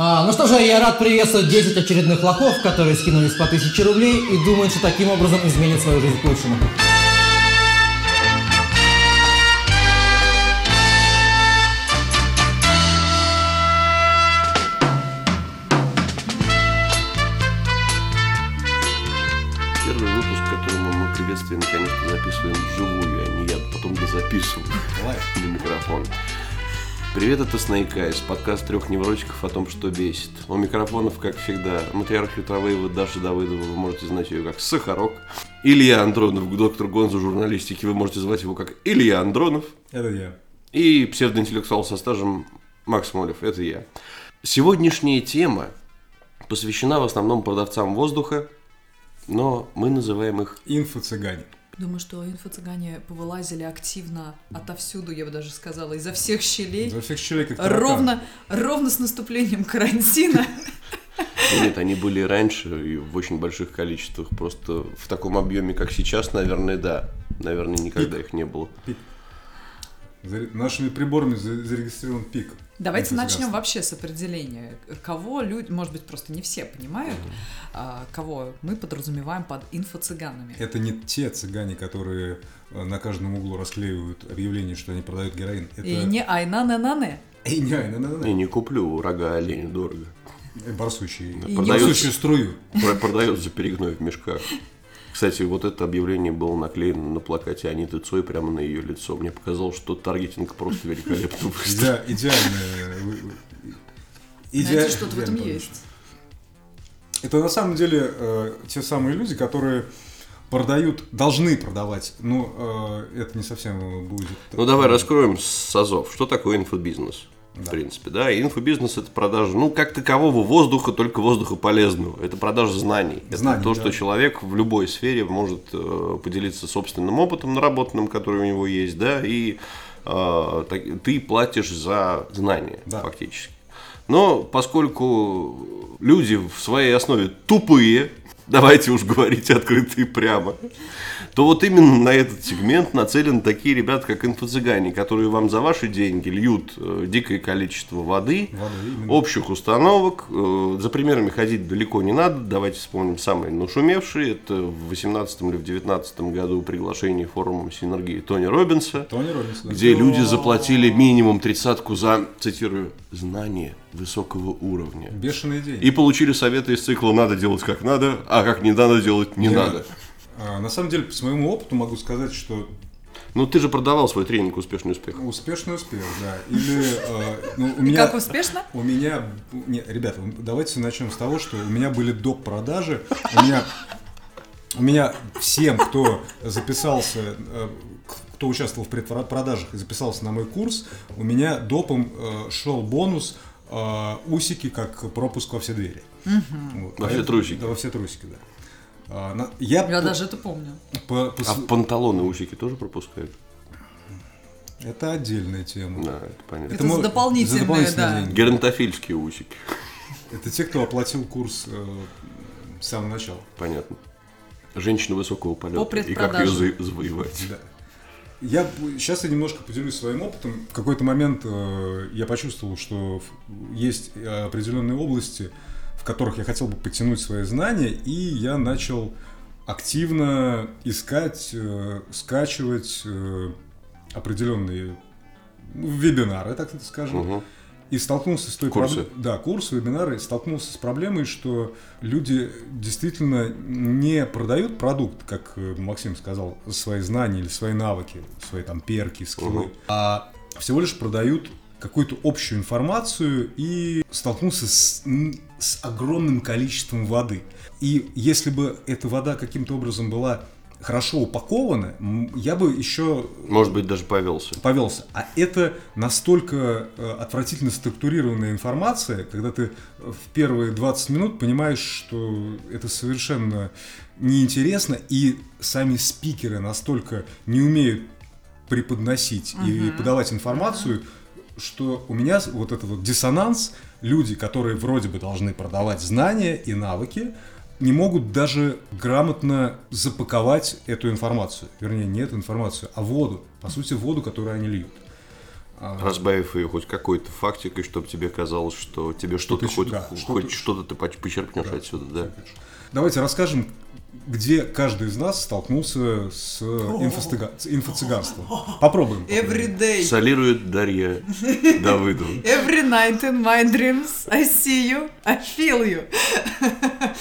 А, ну что же, я рад приветствовать 10 очередных лохов, которые скинулись по 1000 рублей и думают, что таким образом изменят свою жизнь к лучшему. Первый выпуск, который мы, приветствие наконец-то записываем вживую, а не я потом дозаписываю на микрофон. Привет, это Snake Eyes, подкаст трех невротиков о том, что бесит. У микрофонов, как всегда, матриарх Ютровеева, Даша Давыдова, вы можете знать ее как Сахарок. Илья Андронов, доктор Гонза журналистики, вы можете звать его как Илья Андронов. Это я. И псевдоинтеллектуал со стажем Макс Молев, это я. Сегодняшняя тема посвящена в основном продавцам воздуха, но мы называем их Инфо-цыгане. Думаю, что инфо-цыгане повылазили активно отовсюду, я бы даже сказала, изо всех щелей. За всех щелей как таракан. Ровно, ровно с наступлением карантина. Нет, они были раньше и в очень больших количествах. Просто в таком объеме, как сейчас, наверное, да. Наверное, никогда их не было. Нашими приборами за- зарегистрирован пик. Давайте начнем вообще с определения. Кого люди, может быть, просто не все понимают, а, кого мы подразумеваем под инфо-цыганами. Это не те цыгане, которые э, на каждом углу расклеивают объявление, что они продают героин. Это... И не айна-на-на-не. Эй, не, ай, на, на, на, Я не куплю рога оленя дорого. Барсучий. И Продают- Барсучью струю. Про- Продают за перегной в мешках. Кстати, вот это объявление было наклеено на плакате Аниты Цой прямо на ее лицо. Мне показалось, что таргетинг просто великолепно выстроен. Иде- Идеальная. вы- вы- идеа- Знаете, что-то в этом есть. Это на самом деле э, те самые люди, которые продают, должны продавать, но э, это не совсем будет. Ну, давай раскроем с азов. Что такое инфобизнес? В Да. принципе, да, И инфобизнес это продажа, ну, как такового воздуха, только воздуха полезного. Это продажа знаний. Это Знаний, то, да. что человек в любой сфере может э, поделиться собственным опытом наработанным, который у него есть, да, и э, ты платишь за знания, Да. фактически. Но поскольку люди в своей основе тупые, давайте уж говорить открыто и прямо, то вот именно на этот сегмент нацелены такие ребята, как инфо-цыгане, которые вам за ваши деньги льют э, дикое количество воды, Воды, именно. общих установок. Э, За примерами ходить далеко не надо. Давайте вспомним самые нашумевшие. Это в 18 или в 19 году приглашение форума синергии Тони Робинса Тони Робинс, да. где люди заплатили минимум тридцатку за, цитирую, знание высокого уровня. Бешеные деньги. И получили советы из цикла «надо делать как надо, а как не надо делать не, Не надо». А, на самом деле, по своему опыту могу сказать, что Ну, ты же продавал свой тренинг «Успешный успех». успешный успех, да. Или э, ну, у И меня, как успешно? у меня, не, ребята, давайте начнем с того, что у меня были доп. продажи, у меня, у меня всем, кто записался, э, кто участвовал в предпродажах и записался на мой курс, у меня допом э, шел бонус э, усики как пропуск во все двери. Вот. Во все Поэтому- трусики. Да, во все трусики, да. А, я Я по- даже это помню. по- по А панталоны усики тоже пропускают? Это отдельная тема. Да, это понятно. Это мо- за дополнительные, дополнительные да. деньги. Геронтофильские усики. Это те, кто оплатил курс э, с самого начала. Понятно. Женщина высокого полета. По И как ее за- завоевать. Да. Я сейчас я немножко поделюсь своим опытом. В какой-то момент э, я почувствовал, что есть э, определенные области, в которых я хотел бы подтянуть свои знания, и я начал активно искать, э, скачивать э, определенные ну, вебинары, так это скажем. Мгм. И столкнулся с той Курсы. Да, курсы, вебинары. и Столкнулся с проблемой, что люди действительно не продают продукт, как э, Максим сказал, свои знания или свои навыки, свои там перки, скиллы, Мгм. а всего лишь продают какую-то общую информацию и столкнулся с, с огромным количеством воды. И если бы эта вода каким-то образом была хорошо упакована, я бы еще Может быть, даже повелся. повелся. А это настолько э, отвратительно структурированная информация, когда ты в первые 20 минут понимаешь, что это совершенно неинтересно, и сами спикеры настолько не умеют преподносить и подавать информацию, что у меня вот этот вот диссонанс, люди, которые вроде бы должны продавать знания и навыки, не могут даже грамотно запаковать эту информацию. Вернее, не эту информацию, а воду. По сути, воду, которую они льют. А, Разбавив ее хоть какой-то фактикой, чтобы тебе казалось, что тебе что-то ты- хоть, да, хоть что-то- что-то ты поч- почерпнешь отсюда, да? Давайте расскажем, где каждый из нас столкнулся с, инфо-цыганством. Попробуем. Every day. Солирует Дарья Давыдова. Every night in my dreams I see you, I feel you.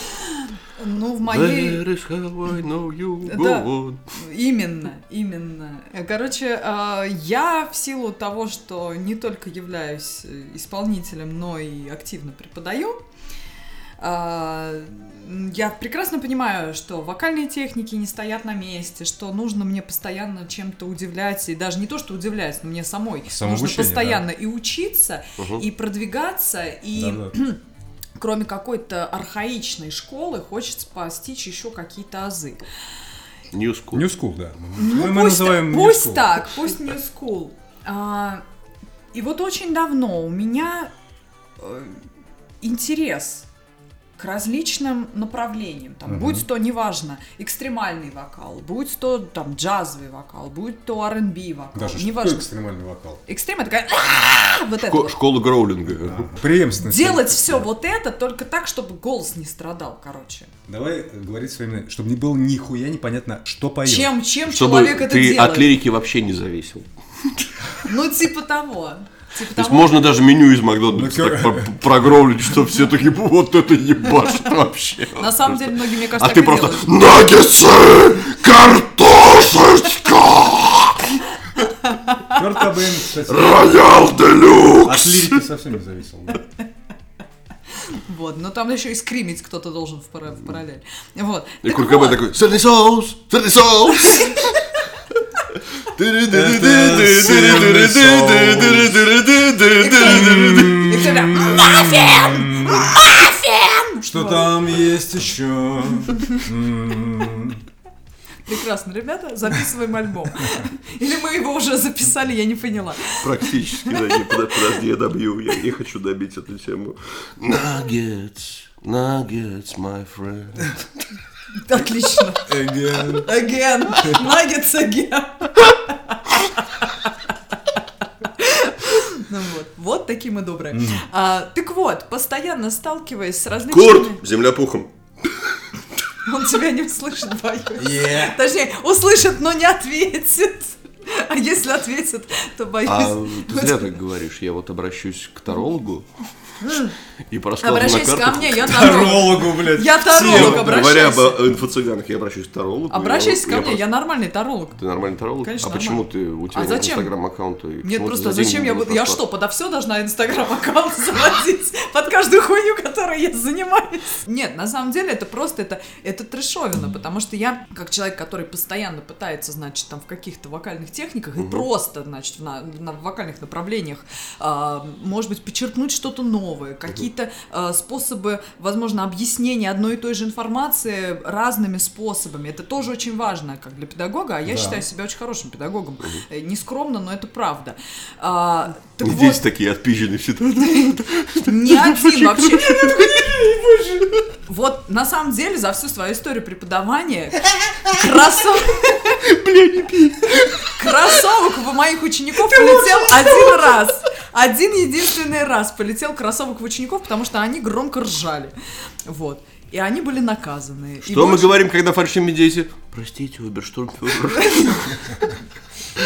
Ну, в моей... That is how I know you go Да. on. Именно, именно. Короче, э, я в силу того, что не только являюсь э, исполнителем, но и активно преподаю, я прекрасно понимаю, что вокальные техники не стоят на месте, что нужно мне постоянно чем-то удивлять, и даже не то, что удивлять, но мне самой нужно постоянно и учиться, и продвигаться, и Да-да. кроме какой-то архаичной школы хочется постичь еще какие-то азы. New School. New School, да. Ну, мы, мы пусть, называем New пусть School. так, пусть New School. А, и вот очень давно у меня э, интерес к различным направлениям. Там, Мгм. Будь то, неважно, экстремальный вокал, будь то там джазовый вокал, будь то R&B вокал, Даже что неважно. экстремальный вокал? Экстрем это такая вот это. Школа Гроулинга. Преемственность. Делать все вот это только так, чтобы голос не страдал, короче. Давай э, говорить своими, чтобы не было нихуя непонятно, что поет. Чем, чем Чтобы человек это ты делает? от лирики вообще не зависел. Ну, типа того. Типа То есть того. можно даже меню из Макдональдса Ну, так про- прогровлить, что все таки вот это ебашит вообще. На самом деле, многие, мне кажется, А ты просто наггетсы, картошечка, Кобейн, кстати, роял делюкс. от лирики совсем не зависел. да. Вот, но там еще и скримить кто-то должен в, пара- в параллель. Вот. И Куркабе такой, сырный соус, сырный соус. «Маффин! Маффин!» Что там есть еще? Прекрасно, ребята, записываем альбом. Или мы его уже записали, я не поняла. Практически, да, не, под- подожди, я добью, я не хочу добить эту тему. Nuggets, nuggets, my friend. Отлично. Again. Again. Nuggets again. Ну вот, вот такие мы добрые. А, так вот, постоянно сталкиваясь с различными... Курт, земля пухом. Он тебя не услышит, боюсь. Точнее, услышит, но не ответит. А если ответит, то боюсь. А ты зря так говоришь, я вот обращусь к тарологу и по раскладу на Обращайся ко мне, я таролог. Тарологу, блядь. Я таролог, обращайся. Говоря об инфо-цыганах, я обращаюсь к тарологу. Обращайся ко мне, я просто- нормальный таролог. Ты нормальный таролог? Конечно, А почему ты, у тебя А зачем? инстаграм-аккаунта? и Нет, просто зачем я буду... Я что, подо все должна инстаграм-аккаунт заводить под каждую хуйню, которой я занимаюсь? Нет, на самом деле это просто, это, это трешовина, потому что я, как человек, который постоянно пытается, значит, там в каких-то вокальных техниках и просто, значит, на, на вокальных направлениях, а, может быть, почерпнуть что-то новое, какие-то а, способы, возможно, объяснения одной и той же информации разными способами. Это тоже очень важно, как для педагога, а я Да. считаю себя очень хорошим педагогом. Э, Не скромно, но это правда. А, так Здесь вот, такие отпизженные всегда. ни один вообще. Вот на самом деле за всю свою историю преподавания кроссов... Кроссовок у моих учеников полетел один раз. Один единственный раз полетел кроссовок в учеников, потому что они громко ржали. Вот. И они были наказаны. И Что мы больше- говорим, когда фальшивим дети? Простите, Оберштурмфюрер.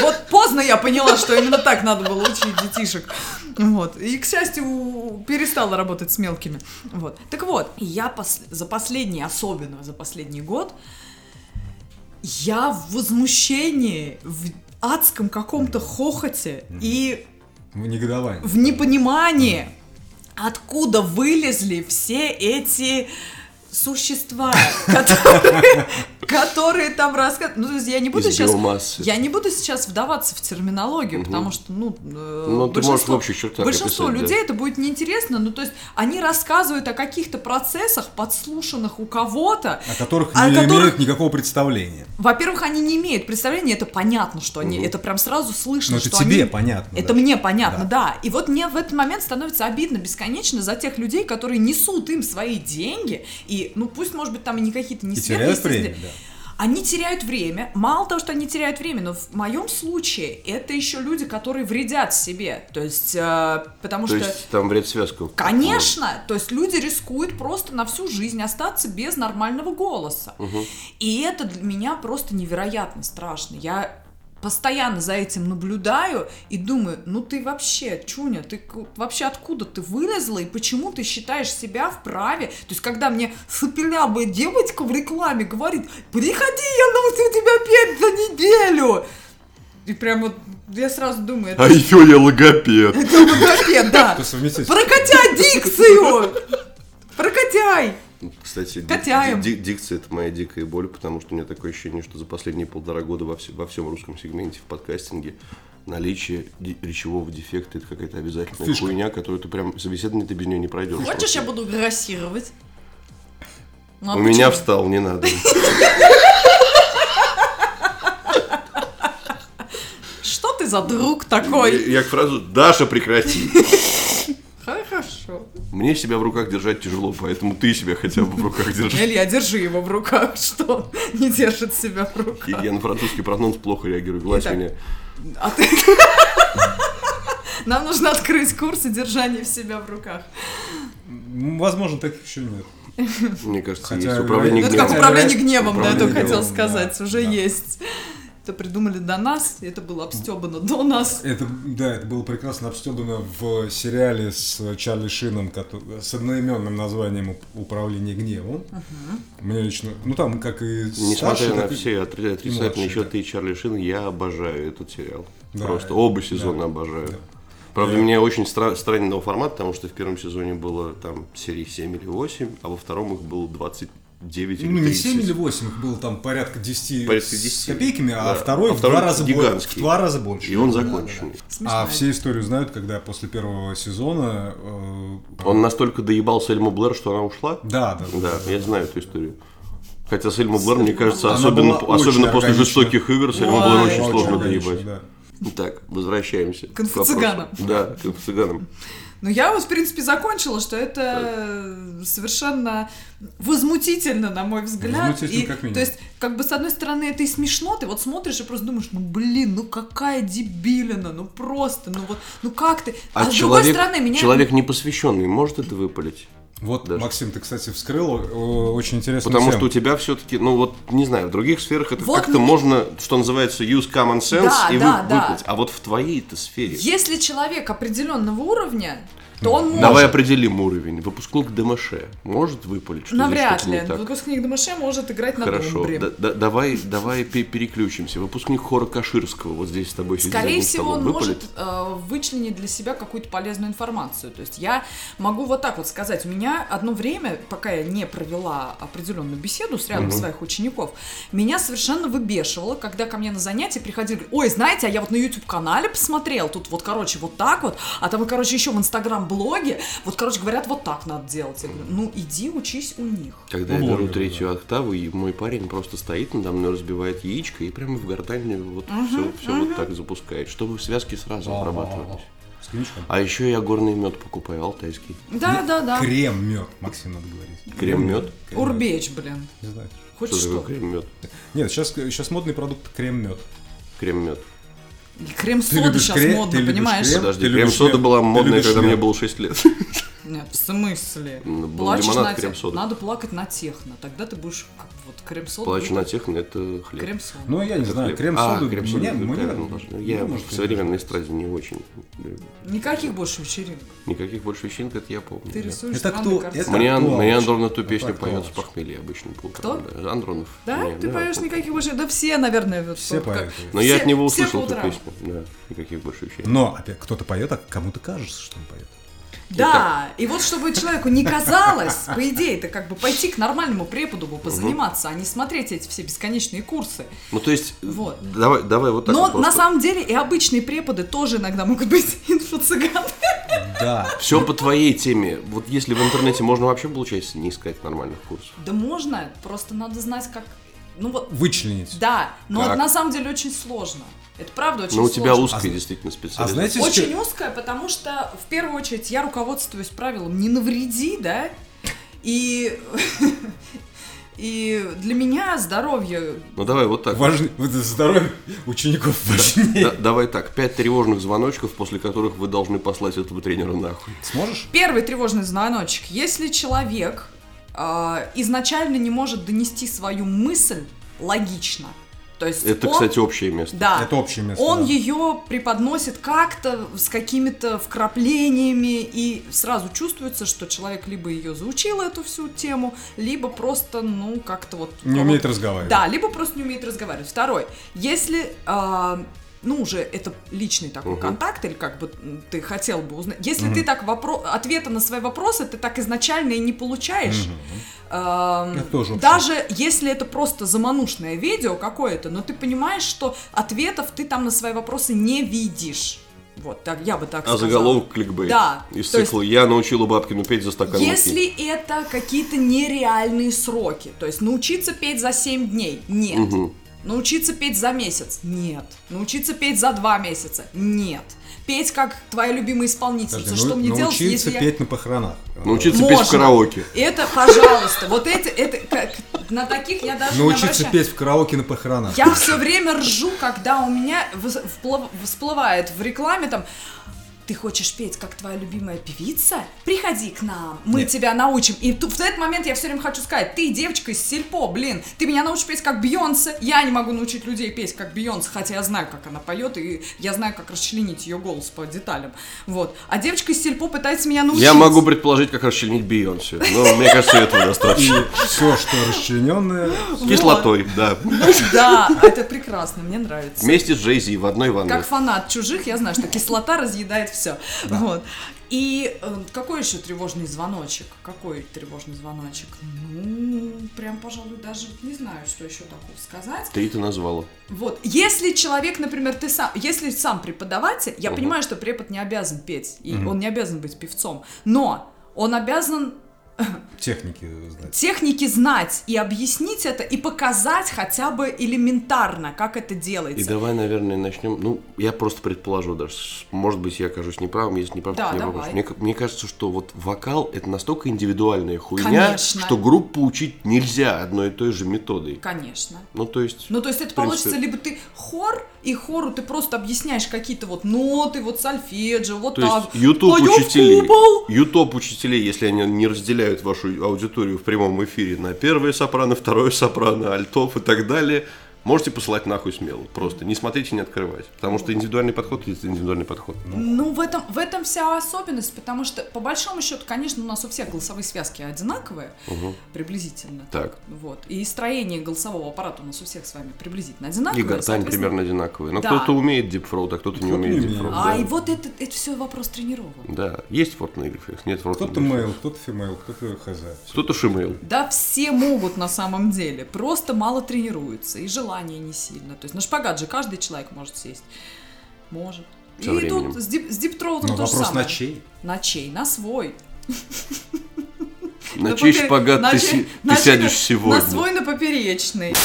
Вот поздно я поняла, что именно так надо было учить детишек. Вот. И, к счастью, перестала работать с мелкими. Вот. Так вот, я пос- за последний, особенно за последний год, я в возмущении, в адском каком-то хохоте и Ну, Негодование. в непонимании, откуда вылезли все эти существа, которые, которые там рассказывают. Ну, то есть я не буду Из сейчас... биомассы. Я не буду сейчас вдаваться в терминологию, потому что, ну, э, Ну, ты можешь большинство, в общих чертах большинство описать, да. людей это будет неинтересно. Ну, то есть они рассказывают о каких-то процессах, подслушанных у кого-то. О которых О не которых- имеют никакого представления. Во-первых, они не имеют представления, это понятно, что они, это прям сразу слышно, Но это что тебе они... понятно. Это мне понятно, Да. да. И вот мне в этот момент становится обидно бесконечно за тех людей, которые несут им свои деньги, и, ну, пусть, может быть, там и не какие-то не сверхъестественные- да. они теряют время. Мало того, что они теряют время, но в моем случае это еще люди, которые вредят себе. То есть, э, потому То что... есть там вред связку. Конечно, то есть люди рискуют просто на всю жизнь остаться без нормального голоса. И это для меня просто невероятно страшно. Я постоянно за этим наблюдаю и думаю, ну ты вообще, Чуня, ты вообще откуда ты вылезла и почему ты считаешь себя вправе? То есть когда мне сопелявая девочка в рекламе говорит, приходи, я научу тебя петь за неделю. И прям вот я сразу думаю, это, А еще я логопед. это логопед, да. Прокатяй дикцию! Прокатяй! Кстати, ди- Катяем. ди- дикция это моя дикая боль, потому что у меня такое ощущение, что за последние полтора года во, все- во всем русском сегменте в подкастинге наличие речевого дефекта это какая-то обязательная Фишка. хуйня, которую ты прям собеседование ты без нее не пройдешь. Хочешь, я просто. буду грассировать? Ну, а У меня почему? встал, не надо. Что ты за друг такой? Я к фразу Даша, прекрати. Мне себя в руках держать тяжело, поэтому ты себя хотя бы в руках держи. Илья, держи его в руках, что не держит себя в И руках. Я на французский прононс плохо реагирую. Гладь меня. А ты... Нам нужно открыть курсы держания себя в руках. Возможно, таких еще нет. Мне кажется, Хотя есть управление Ну, это Гневом. как гневом. управление гневом, да, я только хотел гневом, сказать, уже есть. Это придумали до нас, и это было обстебано до нас. Это, да, это было прекрасно обстебано в сериале с Чарли Шином, кото- с одноименным названием «Уп- «Управление гневом». Мне лично, ну там как и Несмотря на все отри- отрицательные счеты и Чарли Шин, я обожаю этот сериал. Да, Просто да, оба сезона да, обожаю. да. Правда, меня очень стра- странный формат, потому что в первом сезоне было там серий 7 или 8, а во втором их было 29 или Ну, не 30. 7 или 8, их было там порядка 10, Порядка с 10, копейками, а да. второй А в второй два раза больше. В два раза больше. И он Да, да, да. А все историю знают, когда после первого сезона... э, Он настолько доебал Сельму Блэр, что она ушла? Да, да, Да, я знаю эту историю. Хотя Сельму Блэр, мне кажется, Она особенно, особенно после органична. жестоких игр, Сельму Блэр очень очень сложно доебать. да. Так, возвращаемся. к вопросу. Да, к конфуцыганам. Ну, я вот, в принципе, закончила, что это совершенно возмутительно, на мой взгляд. Возмутительно, И, как минимум. То есть, как бы, с одной стороны, это и смешно, ты вот смотришь и просто думаешь, ну, блин, ну какая дебилина, ну просто, ну вот, ну как ты? А, с человек, другой стороны, меня... человек непосвященный может это выпалить? Вот, Даже. Максим, ты, кстати, вскрыл э, очень интересную Потому тему. что у тебя все-таки, ну вот, не знаю, в других сферах это Вот как-то мне- можно, что называется, use common sense Да, и да, вы- да. А вот в твоей-то сфере. Если человек определенного уровня, то он может. Давай определим уровень. Выпускник ДМШ может выпалить, Навряд что-то не ли. так? Выпускник ДМШ может играть на Хорошо, думбре. да- да- давай, давай пе- переключимся. Выпускник хора Каширского, вот здесь с тобой сидит Скорее всего, он выпалит? может э, вычленить для себя какую-то полезную информацию. То есть я могу вот так вот сказать. У меня одно время, пока я не провела определенную беседу с рядом своих учеников, меня совершенно выбешивало, когда ко мне на занятия приходили, ой, знаете, а я вот на YouTube-канале посмотрел, тут вот, короче, вот так вот, а там, короче, еще в Инстаграм-блоге, вот, короче, говорят, вот так надо делать. Я говорю, ну, иди учись у них. Когда я Ну, беру третью октаву, и мой парень просто стоит надо мной, разбивает яичко и прямо в гортань вот все, вот так запускает, чтобы связки сразу обрабатывались. С коньячком. А еще я горный мед покупаю, алтайский. Да, да, да. Крем, мед, Максим, надо говорить. Крем-мед? Урбеч, блин. Не знаю. Хоть Что что. такое крем-мед? Нет, сейчас, сейчас модный продукт крем-мед. Крем-мед. Крем-сода сейчас крем- модно, ты понимаешь? крем? Подожди, крем-сода мед? была модная, когда мне мед? было 6 лет. Нет, в смысле? Был Плачешь лимонад, на крем-сода. Надо плакать на техно. Тогда ты будешь как вот крем-сода. Плачу будет на техно, это хлеб. Крем-сода. Ну, я не знаю, Хлеб. крем-сода... А, крем-сода, мне- это мне- должно. Я мне, может, в современной эстраде не очень. люблю. Никаких больше вечеринок. Никаких больше вечеринок, это я помню. Ты рисуешь Это кто? картины. Это Мне, актуалочка. мне Андронов эту Это песню поет с похмелья обычно Кто? да. Андронов. Да? Мне, ты да, поешь никаких больше? Да все, наверное. вот Все поют. Но я от него услышал эту песню. Да, никаких больше вещей. Но, опять, кто-то поет, а кому-то кажется, что он поет. Да, и вот чтобы человеку не казалось, по идее, это как бы пойти к нормальному преподу позаниматься, а не смотреть эти все бесконечные курсы. Ну, то есть, Вот. давай, давай вот так Но вот на просто. самом деле и обычные преподы тоже иногда могут быть инфо-цыганы. Да. Все по твоей теме. Вот если в интернете можно вообще, получается, не искать нормальных курсов. Да можно, просто надо знать, как... Ну вот, Вычленить. да, но Как? это на самом деле очень сложно. Это правда очень Но у сложно. тебя узкая А действительно А специализация. знаете, с Очень чем- узкая, потому что в первую очередь я руководствуюсь правилом не навреди, да, и И для меня здоровье... Ну давай вот так. Важно, это здоровье учеников важнее. Да- давай так, пять тревожных звоночков, после которых вы должны послать этого тренера нахуй. Сможешь? Первый тревожный звоночек. Если человек а, изначально не может донести свою мысль логично, то есть Это, он- кстати, общее место. Да. Это общее место, Он да. ее преподносит как-то с какими-то вкраплениями, и сразу чувствуется, что человек либо ее заучил эту всю тему, либо просто, ну, как-то вот... Не умеет разговаривать. Да, либо просто не умеет разговаривать. Второй. Если... а, ну, уже это личный такой Мгм. контакт, или как бы ты хотел бы узнать. Если ты так вопро... ответа на свои вопросы ты так изначально и не получаешь, эм, Это тоже даже если это просто заманушное видео какое-то, но ты понимаешь, что ответов ты там на свои вопросы не видишь. Вот, так, я бы так А сказала. заголовок кликбейт. Да, Из то есть- цикла «Я научила Бабкину петь за стакан муки». Если это какие-то нереальные сроки, то есть научиться петь за 7 дней, нет. Мгм. Научиться петь за месяц, нет. Научиться петь за 2 месяца, нет. Петь как твоя любимая исполнительница, Подожди, что ну- мне делать, научиться если я... петь на похоронах. Научиться петь в Можно. караоке. Это, пожалуйста, вот эти, это, как, на таких я даже не Научиться обращаю. петь в караоке на похоронах. Я все время ржу, когда у меня всплывает в рекламе там ты хочешь петь, как твоя любимая певица? Приходи к нам, мы Нет. тебя научим. И тут, в этот момент я все время хочу сказать, ты девочка из сельпо, блин, ты меня научишь петь как Бейонсе. Я не могу научить людей петь как Бейонсе, хотя я знаю, как она поет, и я знаю, как расчленить ее голос по деталям. Вот. А девочка из сельпо пытается меня научить. Я могу предположить, как расчленить Бейонсе. Но мне кажется, этого достаточно. все, что расчлененное, Кислотой, да. Да, это прекрасно, мне нравится. Вместе с Джей Зи в одной ванной. Как фанат чужих, я знаю, что кислота разъедает все. Вот. И э, какой еще тревожный звоночек? Какой тревожный звоночек? Ну, прям, пожалуй, даже не знаю, что еще такого сказать. Ты это назвала. Вот, если человек, например, ты сам, если сам преподаватель, я понимаю, что препод не обязан петь, и он не обязан быть певцом, но он обязан техники знать. техники знать и объяснить это, и показать хотя бы элементарно, как это И делается. давай, наверное, начнем. Ну, я просто предположу даже. Может быть, я окажусь неправым, если не прав, Да, то не давай. вопрос. Мне, мне кажется, что вот вокал это настолько индивидуальная хуйня, Конечно. что группу учить нельзя одной и той же методой. Конечно. Ну, то есть. Ну, то есть это принципе, получится либо ты хор, и хору ты просто объясняешь какие-то вот ноты, вот сольфеджио, вот То так. есть YouTube учителей. YouTube учителей, если они не разделяют вашу аудиторию в прямом эфире на первое сопрано, второе сопрано, альтов и так далее, можете посылать нахуй смело. Просто не смотрите, не открывайте. Потому что индивидуальный подход это индивидуальный подход. Ну, в этом, в этом вся особенность, потому что, по большому счету, конечно, у нас у всех голосовые связки одинаковые, приблизительно. Так. Вот. И строение голосового аппарата у нас у всех с вами приблизительно И одинаковое. гортань соответственно- примерно одинаковые. Но Да. кто-то умеет дипфроуд, а кто-то умеет не умеет. deep throat. А, да. и вот это, это все вопрос тренировок. Да, есть рвотный рефлекс, нет рвот- Кто-то male, кто-то female, кто-то хз. Кто-то шимейл. Да все могут на самом деле, просто мало тренируются, и желания не сильно. То есть на шпагат же каждый человек может сесть. Может. Со и временем. тут с, дип, с диптроутом Но то же вопрос самое. на чей? На чей? На свой. На чей шпагат ты, сядешь сегодня? На свой, на поперечный.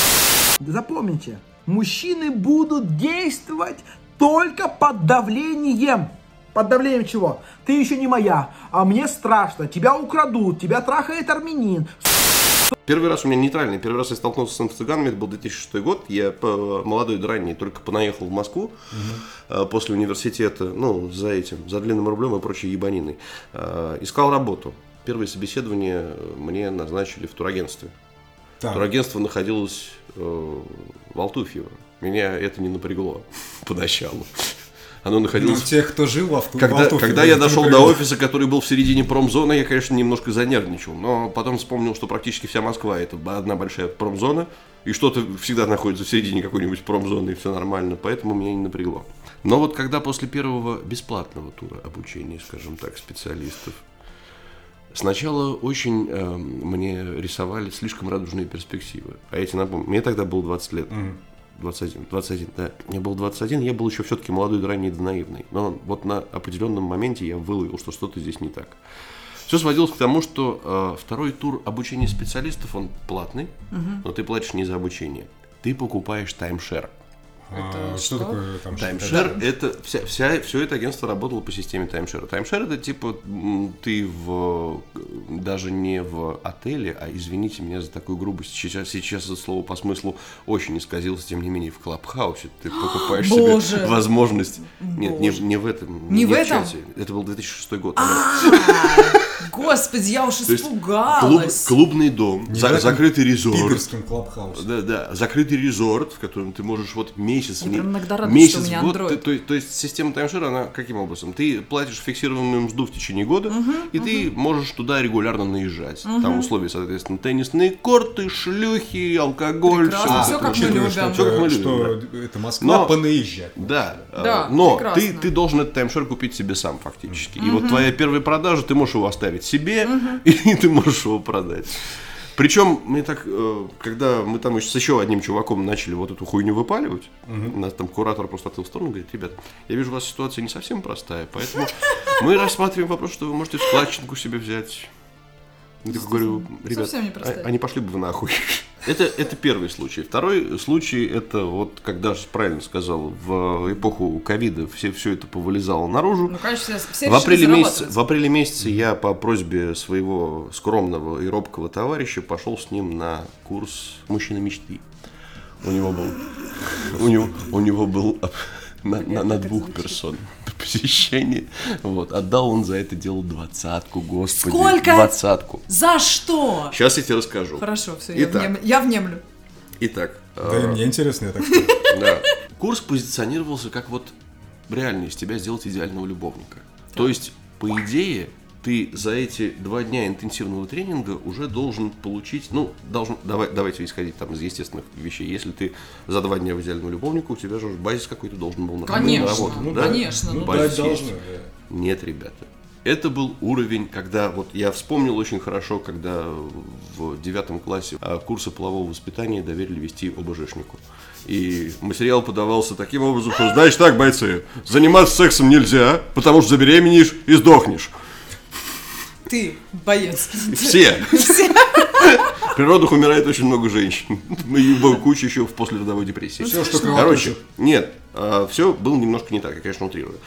Запомните, мужчины будут действовать только под давлением. Под давлением чего? Ты еще не моя, а мне страшно. Тебя украдут, тебя трахает армянин. Первый раз у меня нейтральный. Первый раз я столкнулся с инфо-цыганами, это был 2006 год. Я по- молодой да ранний только понаехал в Москву э, после университета, ну, за этим, за длинным рублем и прочей ебаниной. Э, Искал работу. Первое собеседование мне назначили в турагентстве. Так. Турагентство находилось э, в Алтуфьево. Меня это не напрягло поначалу. Оно Ну, находилось тех, кто жил в авто. в когда, Алтуфе, когда я дошел до офиса, который был в середине промзоны, я, конечно, немножко занервничал. Но потом вспомнил, что практически вся Москва это одна большая промзона. И что-то всегда находится в середине какой-нибудь промзоны, и все нормально. Поэтому меня не напрягло. Но вот когда после первого бесплатного тура обучения, скажем так, специалистов, сначала очень э, мне рисовали слишком радужные перспективы. А эти напомню, мне тогда было 20 лет. 21, 21, да. Мне был 21, я был еще все-таки молодой, ранний, да наивный. Но вот на определенном моменте я выловил, что что-то здесь не так. Все сводилось к тому, что э, второй тур обучения специалистов, он платный, но ты платишь не за обучение. Ты покупаешь таймшер. А, Это что что? такое там? Таймшер это вся, вся, все это агентство работало по системе таймшера. Таймшер это типа ты в даже не в отеле, а извините меня за такую грубость. Сейчас, сейчас это слово по смыслу очень исказилось, тем не менее в клабхаусе ты покупаешь Боже. себе возможность. Нет, не, Боже. не в этом. Не в этом? чате. Это был 2006 год. А, Господи, я уж есть клуб- испугалась. клубный дом, за- закрытый резорт. Питерском клабхаусе. Да, да, закрытый резорт, в котором ты можешь вот месяц, Я прям иногда радуюсь, месяц что у меня в год, Android. ты- то, то есть система таймшера, она каким образом? Ты платишь фиксированную мзду в течение года, и ты можешь туда регулярно наезжать. Там условия, соответственно, теннисные корты, шлюхи, алкоголь, Прекрасно, всё всё вот как это мы любим. Что, Всё как мы любим, что да. это Москва Но- понаезжать. Да, Да, э, но прекрасно. ты, ты должен этот таймшер купить себе сам фактически. И вот твоя первая продажа, ты можешь его оставить себе, и ты можешь его продать. Причем, мне так, э, когда мы там еще с еще одним чуваком начали вот эту хуйню выпаливать, у нас там куратор просто отвел в сторону, говорит, ребят, я вижу, у вас ситуация не совсем простая, поэтому мы рассматриваем вопрос, что вы можете складчинку себе взять. Я так говорю, ребят, а- они пошли бы вы нахуй. Это, это первый случай. Второй случай, это вот, как Даша правильно сказал, в эпоху ковида все, все это повылезало наружу. Ну, конечно, все, все В апреле, месяце, в апреле месяце я по просьбе своего скромного и робкого товарища пошел с ним на курс мужчины мечты. У него был, у него, у него был на, на- на двух персон посещение. Вот. Отдал он за это дело двадцатку, господи. Сколько? Двадцатку. За что? Сейчас я тебе расскажу. Хорошо, все, я, Итак. внем- я внемлю. Итак, Да и э, мне интересно, я так. Да. Курс позиционировался как вот реально из тебя сделать идеального любовника. То есть, по идее, ты за эти два дня интенсивного тренинга уже должен получить, ну, должен, давай, давайте исходить там из естественных вещей. Если ты за два дня в идеального любовника, у тебя же базис какой-то должен был. Конечно, наработан, ну, да? конечно, ну, Базис дать есть. должны, да. Нет, ребята. Это был уровень, когда вот я вспомнил очень хорошо, когда в девятом классе а, курсы полового воспитания доверили вести ОБЖшнику. И материал подавался таким образом, что, значит так, бойцы, заниматься сексом нельзя, потому что забеременеешь и сдохнешь. Ты, боец. Все. В природах умирает очень много женщин. И куча еще в послеродовой депрессии. Всё, что Короче, нет, все было немножко не так, я, конечно, утрирую.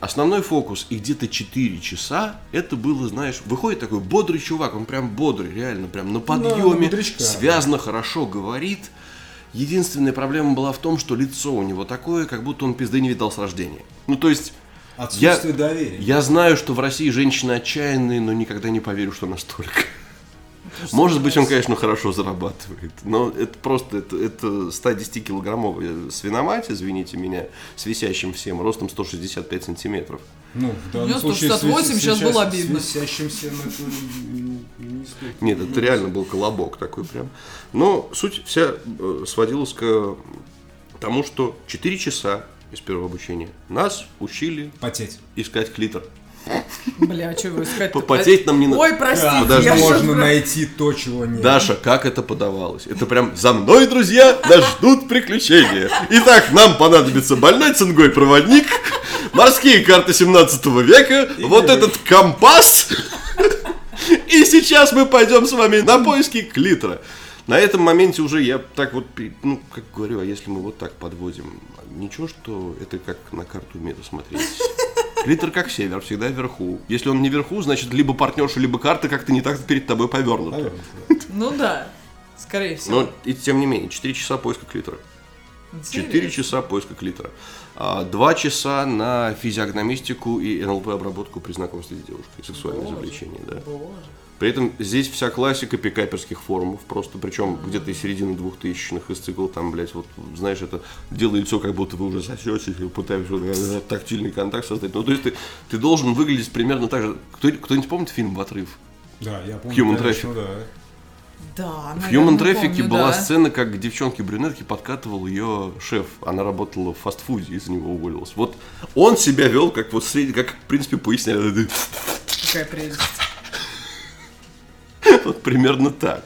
Основной фокус и где-то 4 часа, это было, знаешь, выходит такой бодрый чувак, он прям бодрый, реально, прям на подъеме, бодрячка, связно, хорошо говорит. Единственная проблема была в том, что лицо у него такое, как будто он пизды не видал с рождения. Ну, то есть, я, Отсутствие доверия. я знаю, что в России женщины отчаянные, но никогда не поверю, что настолько. Может быть, он, конечно, хорошо зарабатывает, но это просто это, это 110-килограммовая свиномать, извините меня, с висящим всем, ростом 165 сантиметров. Ну, в данном меня случае 168, с- сейчас сейчас было обидно. С висящимся, ну, это не- не стоит. Нет, это реально был колобок такой прям. Но суть вся э, сводилась к тому, что 4 часа из первого обучения нас учили Потеть. искать клитор. Бля, что его искать Попотеть нам не надо. Ой, простите, Как подожди. я можно что-то- найти то, чего нет? Даша, как это подавалось? Это прям за мной, друзья, нас ждут приключения. Итак, нам понадобится больной цингой проводник, морские карты 17 века, вот этот компас. И сейчас мы пойдем с вами на поиски клитора. На этом моменте уже я так вот, ну, как говорю, а если мы вот так подводим, ничего, что это как на карту мира смотреть. Клитор как север, всегда вверху. Если он не вверху, значит, либо партнерша, либо карта как-то не так перед тобой повернута. Ну да, скорее всего. Но и тем не менее, 4 часа поиска клитора. 4 Интересно. часа поиска клитора. 2 часа на физиогномистику и НЛП-обработку при знакомстве с девушкой. Сексуальное Боже, завлечение, да. Боже. При этом здесь вся классика пикаперских форумов, просто причем где-то из середины двухтысячных из цикла, там, блядь, вот, знаешь, это делай лицо, как будто вы уже сосете, и пытаетесь вот, э, тактильный контакт создать. Ну, то есть ты, ты должен выглядеть примерно так же. Кто, кто-нибудь помнит фильм «В отрыв»? Да, я помню. Human конечно, Traffic. да. Да, В Human Traffic помню, была да. сцена, как к девчонке-брюнетке подкатывал ее шеф. Она работала в фастфуде, из-за него уволилась. Вот он себя вел, как вот среди, как, в принципе, поясняли. Какая прелесть. Вот примерно так.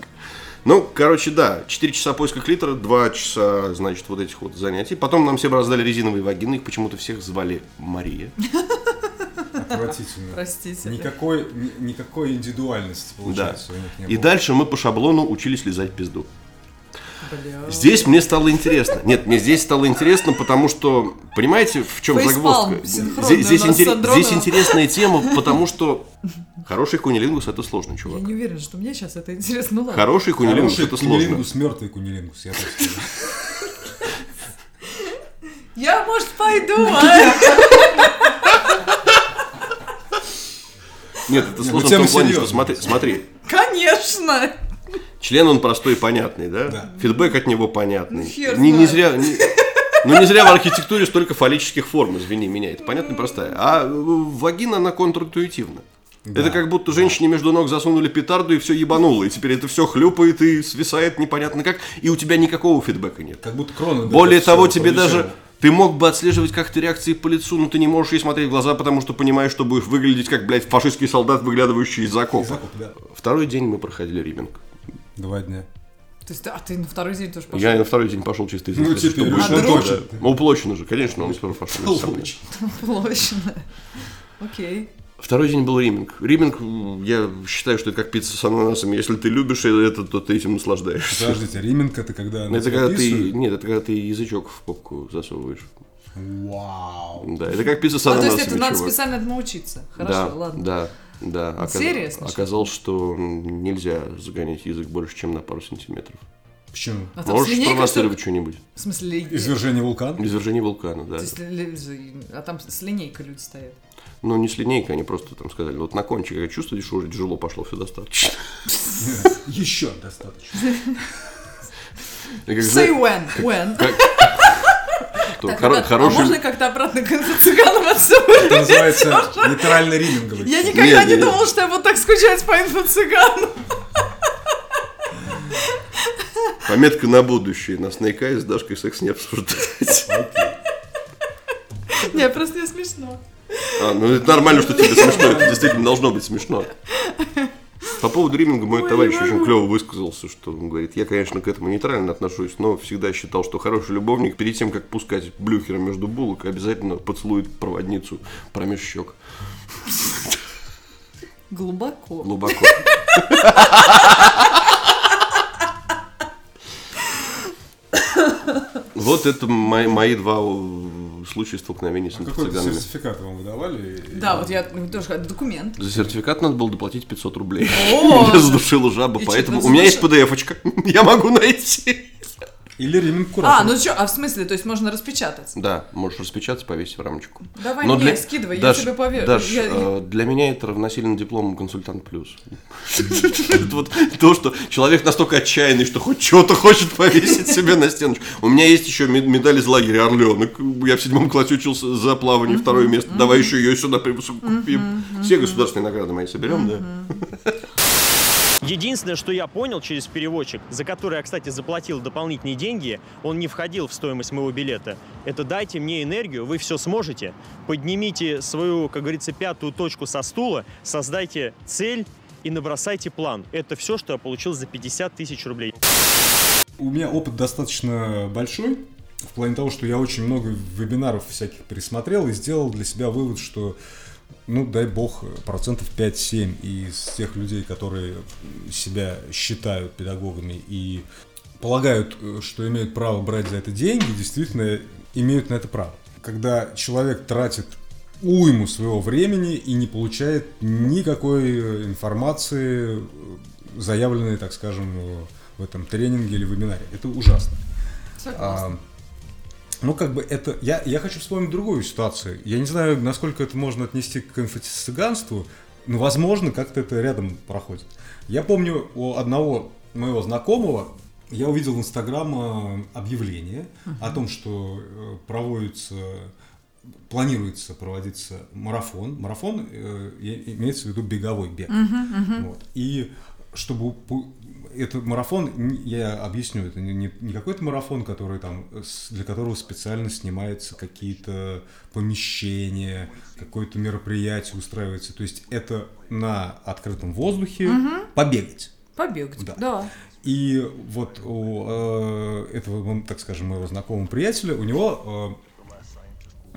Ну, короче, да, 4 часа поиска клитора, 2 часа, значит, вот этих вот занятий. Потом нам всем раздали резиновые вагины, их почему-то всех звали Мария. Отвратительно. Простите. Никакой, ни- никакой индивидуальности, Да. получается, у них не И было. дальше мы по шаблону учились лизать пизду. Бля. Здесь мне стало интересно. Нет, мне здесь стало интересно, потому что, понимаете, в чем Фейспалм загвоздка? Здесь, здесь интерес- здесь интересная тема, потому что хороший кунилингус это сложно, Я чувак. не уверена, что мне сейчас это интересно. Ну ладно. Хороший кунилингус Хороший это сложно. кунилингус, мертвый кунилингус, я так скажу. Я, может, пойду, а? Нет, это ну сложно в том плане, что смотри, смотри, Конечно. Член он простой и понятный, да? Да. Фидбэк от него понятный. Ну, хер не, не зря, не- ну не зря в архитектуре столько фаллических форм, извини меня, это понятно и простая. А э, вагина, она контринтуитивна. Это как будто женщине между ног засунули петарду и все ебануло, и теперь это все хлюпает и свисает непонятно как, и у тебя никакого фидбэка нет. Как будто крона. Более того, тебе даже ты мог бы отслеживать как-то реакции по лицу, но ты не можешь ей смотреть в глаза, потому что понимаешь, что будешь выглядеть как, блядь, фашистский солдат, выглядывающий из окопа. Второй день мы проходили риминг. Два дня. То есть, а ты на второй день тоже пошел? Я и на второй день пошел чисто из Ну, теперь чтобы да. точно. Ну, Уплочено же, конечно, он тоже пошел. Площадь. Окей. Второй день был риминг. Риминг, я считаю, что это как пицца с ананасами. Если ты любишь это, то ты этим наслаждаешься. Подождите, риминг это когда Это когда ты, нет, это когда ты язычок в попку засовываешь. Вау. Да, это как пицца с А, то ананасами, есть это надо специально этому учиться. Хорошо, да, ладно. Да, да. Оказ- Серьезно? Оказалось, что нельзя загонять язык больше, чем на пару сантиметров. Почему? А Можешь спровоцировать что-нибудь. В смысле, ли- Извержение вулкана? Извержение вулкана, да. то есть а там с линейкой люди стоят. Ну, не с линейкой, они просто там сказали, вот на кончике, как чувствуешь, уже тяжело пошло, все достаточно. Еще достаточно. Say when, when. То Так, хоро- ребят, а хороший- можно как-то обратно к инфо-цыганам отсюда? Это называется нейтрально-риминговый. Я никогда Нет, не нет, думал, что я буду так скучать по инфо-цыганам. Пометка на будущее. На Snake Eyes с Дашкой секс не обсуждать. Не, просто не смешно. А, ну это нормально, что тебе смешно. Это действительно должно быть смешно. По поводу риминга мой Ой, товарищ очень клево высказался, что он говорит, я, конечно, к этому нейтрально отношусь, но всегда считал, что хороший любовник перед тем, как пускать блюхера между булок, обязательно поцелует проводницу промеж щек. Глубоко. Глубоко. Вот это мои, мои два э, случая столкновения с А инфо-цыганами. сертификат вам выдавали? Да, вот я тоже документ. За сертификат надо было доплатить 500 рублей. О! Меня задушила жаба, И чё, поэтому у меня есть задушил? PDF-очка. Я могу найти. Или А, куратор. ну что, а в смысле, то есть можно распечатать? Да, можешь распечататься, повесить в рамочку. Давай Но мне, для- скидывай, Даш, я тебе поверю. Даш, Я- э, для меня это равносильно диплому консультант плюс. Это вот то, что человек настолько отчаянный, что хоть что-то хочет повесить себе на стеночку. У меня есть еще мед- медаль из лагеря Орленок. Я в седьмом классе учился за плавание, второе место. Давай еще ее сюда купим. Все государственные награды мои соберем, да? Единственное, что я понял через переводчик, за который я, кстати, заплатил дополнительные деньги, он не входил в стоимость моего билета. Это дайте мне энергию, вы все сможете. Поднимите свою, как говорится, пятую точку со стула, создайте цель и набросайте план. Это все, что я получил за 50 тысяч рублей. У меня опыт достаточно большой, в плане того, что я очень много вебинаров всяких пересмотрел и сделал для себя вывод, что, ну, дай бог, процентов 5-7 из тех людей, которые себя считают педагогами и полагают, что имеют право брать за это деньги, действительно имеют на это право. Когда человек тратит уйму своего времени и не получает никакой информации, заявленной, так скажем, в этом тренинге или вебинаре. Это ужасно. Согласна. Ну, как бы это... Я, я хочу вспомнить другую ситуацию. Я не знаю, насколько это можно отнести к инфо-цыганству, но, возможно, как-то это рядом проходит. Я помню у одного моего знакомого, я увидел в Инстаграм э, объявление о том, что э, проводится, планируется проводиться марафон. Марафон э, имеется в виду беговой бег. Вот. И чтобы это марафон, я объясню, это не, не- не какой-то марафон, который там, с- для которого специально снимаются какие-то помещения, какое-то мероприятие устраивается. То есть это на открытом воздухе побегать. Побегать, Да. да. И вот у э, этого, так скажем, моего знакомого приятеля, у него...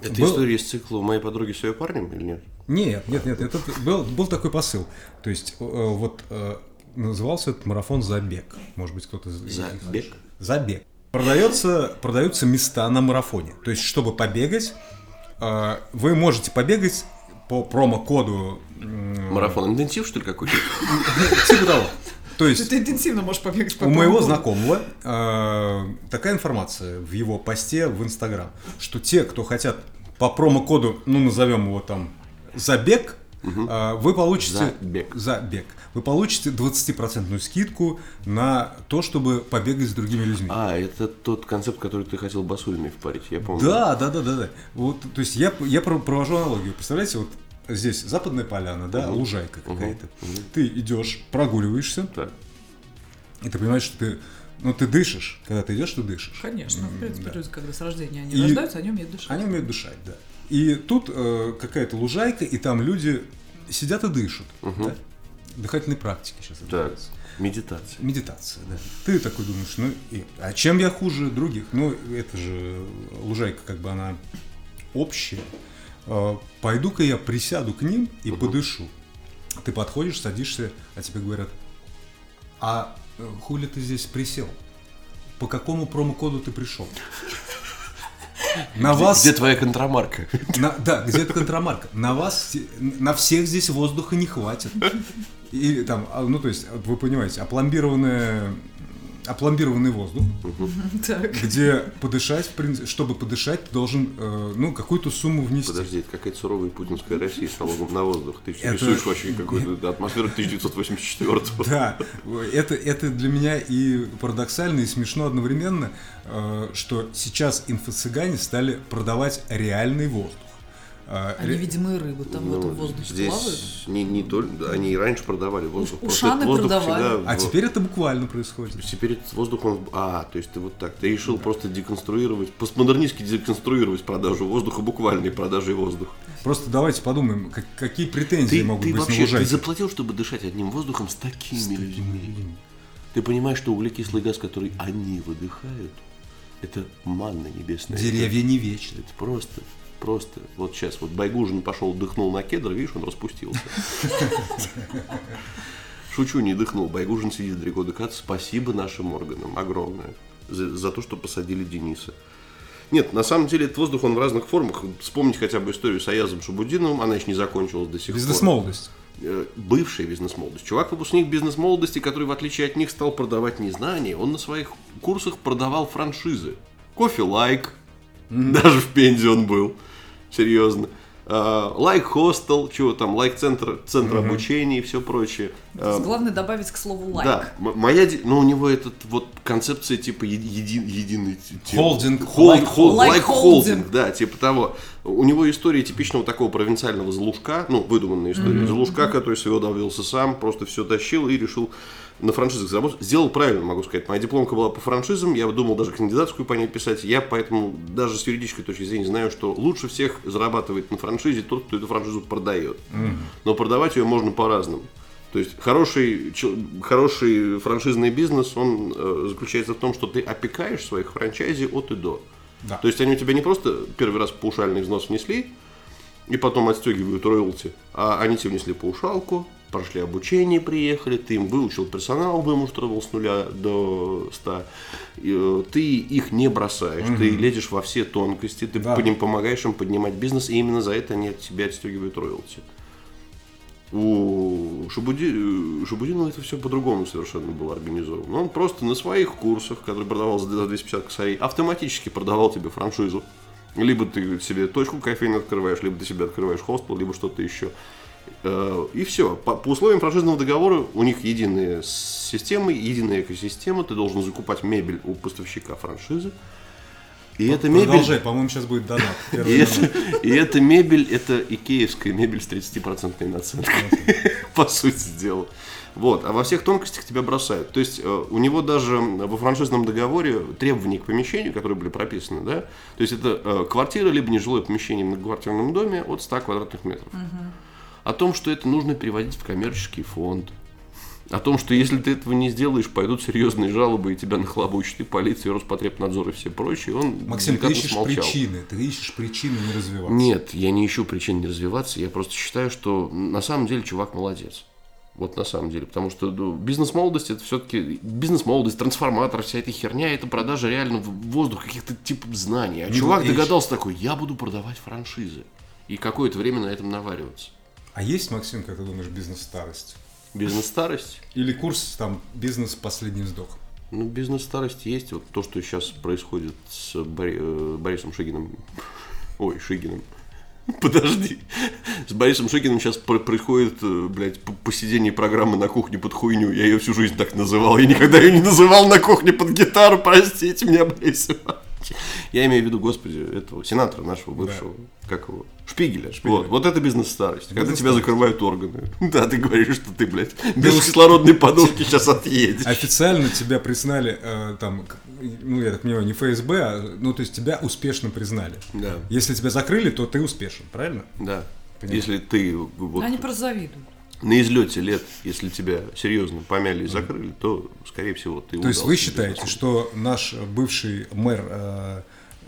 Это Был- история из цикла «У моей подруги с ее парнем» или нет? э, нет, нет, нет, это был, был такой посыл. То есть э, вот э, назывался этот марафон «Забег». Может быть, кто-то... Забег? Забег. Продается, продаются места на марафоне. То есть, чтобы побегать, э, вы можете побегать по промокоду Марафон интенсив, что ли, какой-то? типа того. То есть Ты интенсивно можешь побегать по у моего знакомого э, такая информация в его посте в Инстаграм, что те, кто хотят по промокоду, ну назовем его там забег, э, вы получите Забег. забег. Вы получите 20% скидку на то, чтобы побегать с другими людьми. А, это тот концепт, который ты хотел Басулиной впарить, я помню. Да, да, да, да, да. Вот, то есть я, я про- провожу аналогию. Представляете, вот здесь западная поляна, да, лужайка какая-то. Ты идешь, прогуливаешься, Так. и ты понимаешь, что ты, ну, ты дышишь. Когда ты идешь, ты дышишь. Конечно, в принципе, Да. люди, когда с рождения они И- рождаются, они умеют дышать. Они умеют дышать, да. И тут э, какая-то лужайка, и там люди сидят и дышат. да. Дыхательные практики сейчас Так, медитация. Медитация, да. Ты такой думаешь, ну, и- а чем я хуже других? Ну, это же лужайка, как бы она общая. Э, Пойду-ка я присяду к ним и подышу. Ты подходишь, садишься, а тебе говорят, а э, хули ты здесь присел? По какому промокоду ты пришел? На вас... Где твоя контрамарка? На- да, где-то контрамарка. На вас, на всех здесь воздуха не хватит. Или там, а, ну то есть, вы понимаете, опломбированная опломбированный воздух, где подышать, в принципе, чтобы подышать, ты должен, э, ну, какую-то сумму внести. Подожди, это какая-то суровая путинская Россия с налогом на воздух. Ты Это- рисуешь вообще какую-то атмосферу 1984-го. Да, это, это для меня и парадоксально, и смешно одновременно, э, что сейчас инфо-цыгане стали продавать реальный воздух. Э, Они, видимо, и рыбы там в этом воздухе плавают. Ну, Здесь не, не только... Они и раньше продавали воздух. Ушаны воздух продавали. всегда А теперь это буквально происходит. Теперь этот воздух, он... А, то есть ты вот так. Ты решил просто деконструировать, постмодернистски деконструировать продажу воздуха, буквальной продажей воздуха. Просто давайте подумаем, как- какие претензии Ты, могут ты быть на вообще ты лужайке. заплатил, чтобы дышать одним воздухом с такими людьми. Ты понимаешь, что углекислый газ, который они выдыхают, это манна небесная. Деревья не вечны. Это просто, просто. Вот сейчас вот Байгужин пошел, дыхнул на кедр, видишь, он распустился. Шучу, не дыхнул. Байгужин сидит далеко дыхаться. Спасибо нашим органам огромное за, за то, что посадили Дениса. Нет, на самом деле этот воздух, он в разных формах. Вспомнить хотя бы историю с Аязом Шабудиновым, она еще не закончилась до сих пор. Бизнес-молодость. Э, Бывшая бизнес-молодость. Чувак, выпускник бизнес-молодости, который, в отличие от них, стал продавать не знания, он на своих курсах продавал франшизы. Кофе лайк, даже в Пензе он был, серьезно. Лайк хостел, чего там, лайк центр, центр обучения и все прочее. А, Главное добавить к слову лайк. Да, м- моя, ди- ну у него этот вот концепция типа еди- един- единый Холдинг, хол- лайк хол- Лайк холдинг. да, типа того. У него история типичного такого провинциального залужка, ну выдуманная история, залужка, который всего добился сам, просто все тащил и решил на франшизах заработать. Сделал правильно, могу сказать. Моя дипломка была по франшизам, я думал даже кандидатскую по ней писать. Я поэтому даже с юридической точки зрения знаю, что лучше всех зарабатывает на франшизе тот, кто эту франшизу продает. Но продавать ее можно по-разному. То есть хороший, хороший франшизный бизнес, он э, заключается в том, что ты опекаешь своих франчайзи от и до. Да. То есть они у тебя не просто первый раз паушальный взнос внесли, и потом отстегивают роялти, а они тебе внесли паушалку, прошли обучение, приехали, ты им выучил персонал, вымуштровал с нуля до 100, и, э, ты их не бросаешь, ты лезешь во все тонкости, ты Да. по ним помогаешь им поднимать бизнес, и именно за это они от тебя отстегивают роялти. У Шабуди... Шабудинова это все по-другому совершенно было организовано. Он просто на своих курсах, которые продавал за 250 косарей, автоматически продавал тебе франшизу. Либо ты себе точку кофейную открываешь, либо ты себе открываешь хостел, либо что-то еще. Э, И все. По, по условиям франшизного договора у них единые системы, единая экосистема. Ты должен закупать мебель у поставщика франшизы. И эта мебель... Продолжай, по-моему, сейчас будет донат. И эта мебель, это икеевская мебель с 30% наценкой, по сути дела. Вот, а во всех тонкостях тебя бросают. То есть э, у него даже во франшизном договоре требования к помещению, которые были прописаны, да, то есть это э, квартира, либо нежилое помещение в многоквартирном доме от 100 квадратных метров. О том, что это нужно переводить в коммерческий фонд. О том, что если ты этого не сделаешь, пойдут серьезные жалобы, и тебя нахлобучат и полиция, и Роспотребнадзор и все прочие. Он Максим, ты ищешь смолчал. причины. Ты ищешь причины не развиваться. Нет, я не ищу причин не развиваться. Я просто считаю, что на самом деле чувак молодец. Вот на самом деле. Потому что ну, бизнес-молодость это все-таки бизнес-молодость, трансформатор, вся эта херня, это продажа реально в воздух каких-то типов знаний. А Middle чувак age. догадался такой, я буду продавать франшизы. И какое-то время на этом навариваться. А есть, Максим, как ты думаешь, бизнес-старость? Бизнес-старость? Или курс там бизнес последний вздох? Ну, бизнес-старость есть. Вот то, что сейчас происходит с Бори- э, Борисом Шигиным. Ой, Шигиным. Подожди. С Борисом Шигиным сейчас пр- происходит, э, блядь, посидение программы на кухне под хуйню. Я ее всю жизнь так называл. Я никогда ее не называл на кухне под гитару. Простите меня, Борис Иванович. Я имею в виду, господи, этого сенатора нашего бывшего. Как его? Шпигеля. Вот, вот это бизнес-старость. Когда тебя закрывают органы. Да, ты говоришь, что ты, блядь, без кислородной подушки сейчас отъедешь. Официально тебя признали, э, там, ну, я так понимаю, не ФСБ, а, ну, то есть тебя успешно признали. Да. Если тебя закрыли, то ты успешен, правильно? Да. Если ты вот Они просто завидуют. На излете лет, если тебя серьезно помяли и закрыли, то, скорее всего, ты То есть вы считаете, что наш бывший мэр э,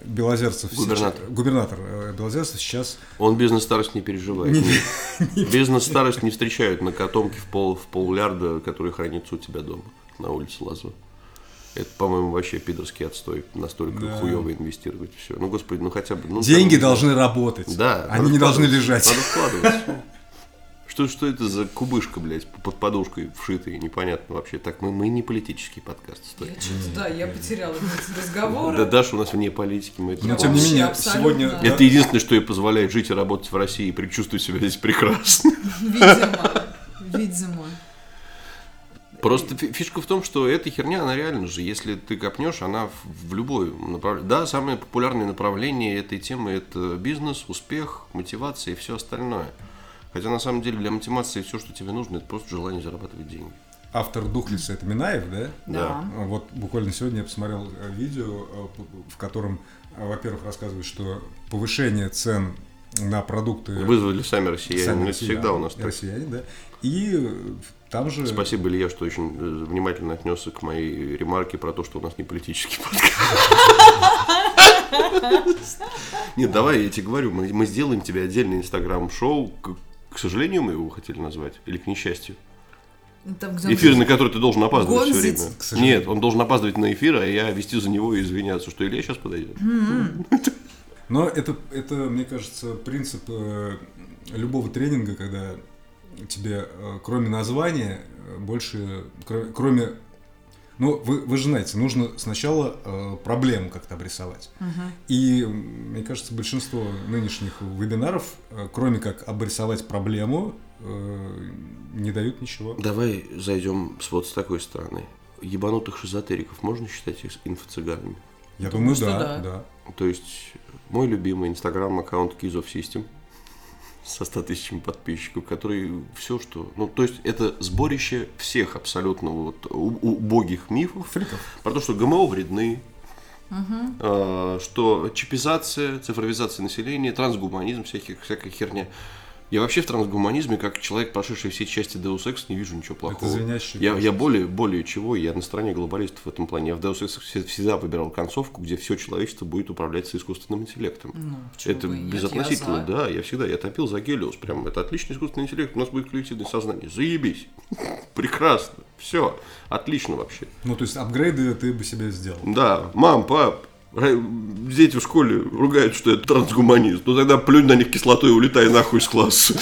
Белозерцев, Губернатор. сейчас- губернатор э, Белозерцев сейчас Он бизнес-старость не переживает. Бизнес-старость не встречают на котомке в пол, в поллярда, который хранится у тебя дома на улице Лазо. Это, по-моему, вообще пидорский отстой. Настолько Да. хуево инвестировать все. Ну, господи, ну хотя бы... ну, деньги там- должны работать. Да. Они не должны лежать. Надо вкладываться. Что, что это за кубышка, блядь, под подушкой вшитая, непонятно вообще. Так, мы, мы не политический подкаст, стой. Я что-то, да, я потеряла эти разговоры. Да, Даша у нас вне политики, мы это Но не тем не менее, абсолютно. сегодня... Это единственное, что ей позволяет жить и работать в России и предчувствовать себя здесь прекрасно. Видимо, видимо. Просто фи- фишка в том, что эта херня, она реально же, если ты копнешь, она в, в любое направление. Да, самое популярное направление этой темы это бизнес, успех, мотивация и все остальное. Хотя на самом деле для мотивации все, что тебе нужно, это просто желание зарабатывать деньги. Автор Духлица это Минаев, да? Да. Вот буквально сегодня я посмотрел э, видео, э, в котором, э, во-первых, рассказывают, что повышение цен на продукты... Вызвали сами россияне, сами ну, это россияне, всегда у нас так. Россияне, да. И там же... Спасибо, Илья, что очень внимательно отнесся к моей ремарке про то, что у нас не политический подкаст. Нет, давай, я тебе говорю, мы, мы сделаем тебе отдельный инстаграм-шоу. К, сожалению, мы его хотели назвать, или к несчастью. Ну, Там, где он Эфир, на который ты должен опаздывать все Гонзить. время. Нет, он должен опаздывать на эфир, а я вести за него и извиняться, что Илья сейчас подойдет. Но это, это, мне кажется, принцип э, любого тренинга, когда тебе, э, кроме названия, э, больше, кро- кроме... Ну, вы, вы же знаете, нужно сначала э, проблему как-то обрисовать. И, м, мне кажется, большинство нынешних вебинаров, э, кроме как обрисовать проблему, э, не дают ничего. Давай зайдем с вот с такой стороны. Ебанутых шизотериков можно считать их инфо-цыганами? Я Думаю, думаю, да, да. да. То есть мой любимый инстаграм-аккаунт Keys of System со 100 тысячами подписчиков, который все, что... Ну, то есть это сборище всех абсолютно вот убогих мифов Фриков. про то, что ГМО вредны, а, что чипизация, цифровизация населения, трансгуманизм, всяких, всякая херня. Я вообще в трансгуманизме, как человек, прошедший все части Deus Ex, не вижу ничего плохого. звенящий я, я более, более чего, я на стороне глобалистов в этом плане. Я в Deus Ex все- всегда выбирал концовку, где все человечество будет управляться искусственным интеллектом. Ну, это бы и нет, безотносительно, я за. да, я всегда, я топил за Гелиос, прям, это отличный искусственный интеллект, у нас будет коллективное сознание, заебись, прекрасно, все, отлично вообще. Ну, то есть апгрейды ты бы себе сделал. Да, мам, пап, дети в школе ругают, что это трансгуманист. Ну тогда плюнь на них кислотой и улетай нахуй из класса.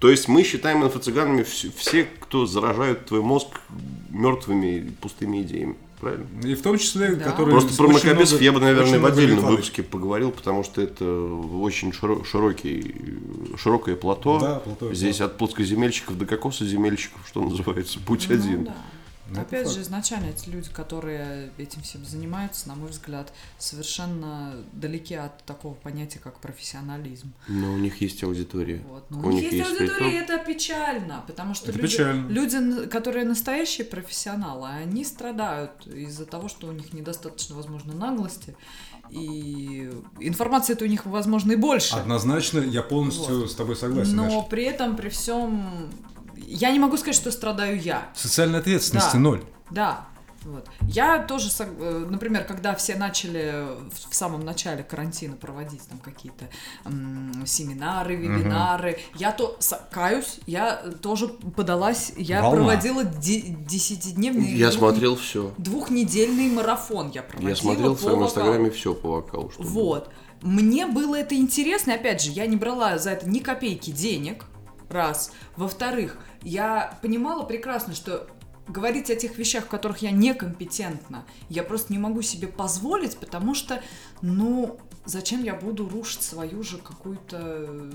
То есть мы считаем инфо-цыганами вс- все, кто заражают твой мозг мертвыми пустыми идеями. Правильно? И в том числе, Да. которые... Просто про много- я бы, наверное, в отдельном выпуске поговорил, потому что это очень широ- широкий, широкое плато. Да, плато, Здесь да. от плоскоземельщиков до кокосоземельщиков, что называется, путь Ну, один. да. Ну, это Опять факт. же, изначально эти люди, которые этим всем занимаются, на мой взгляд, совершенно далеки от такого понятия, как профессионализм. Но у них есть аудитория. Вот. Но У у них них есть есть аудитория, и это печально, потому что Это люди, печально. люди, которые настоящие профессионалы, они страдают из-за того, что у них недостаточно, возможно, наглости, и информации это у них, возможно, и больше. Однозначно, я полностью с тобой согласен. Но Наша. при этом, при всем, я не могу сказать, что страдаю я. Социальной ответственности Да. ноль. Да. Вот. Я тоже, э, например, когда все начали в самом начале карантина проводить там какие-то м, семинары, вебинары, я то каюсь, я тоже подалась, я Волна. проводила де- десятидневный Я двух- смотрел все. двухнедельный марафон я проводила. Я смотрел в своем вокалу. инстаграме все по вокалу. что было. Вот. Мне было это интересно, опять же, я не брала за это ни копейки денег, раз. Во-вторых, я понимала прекрасно, что говорить о тех вещах, в которых я некомпетентна, я просто не могу себе позволить, потому что, ну, зачем я буду рушить свою же какую-то,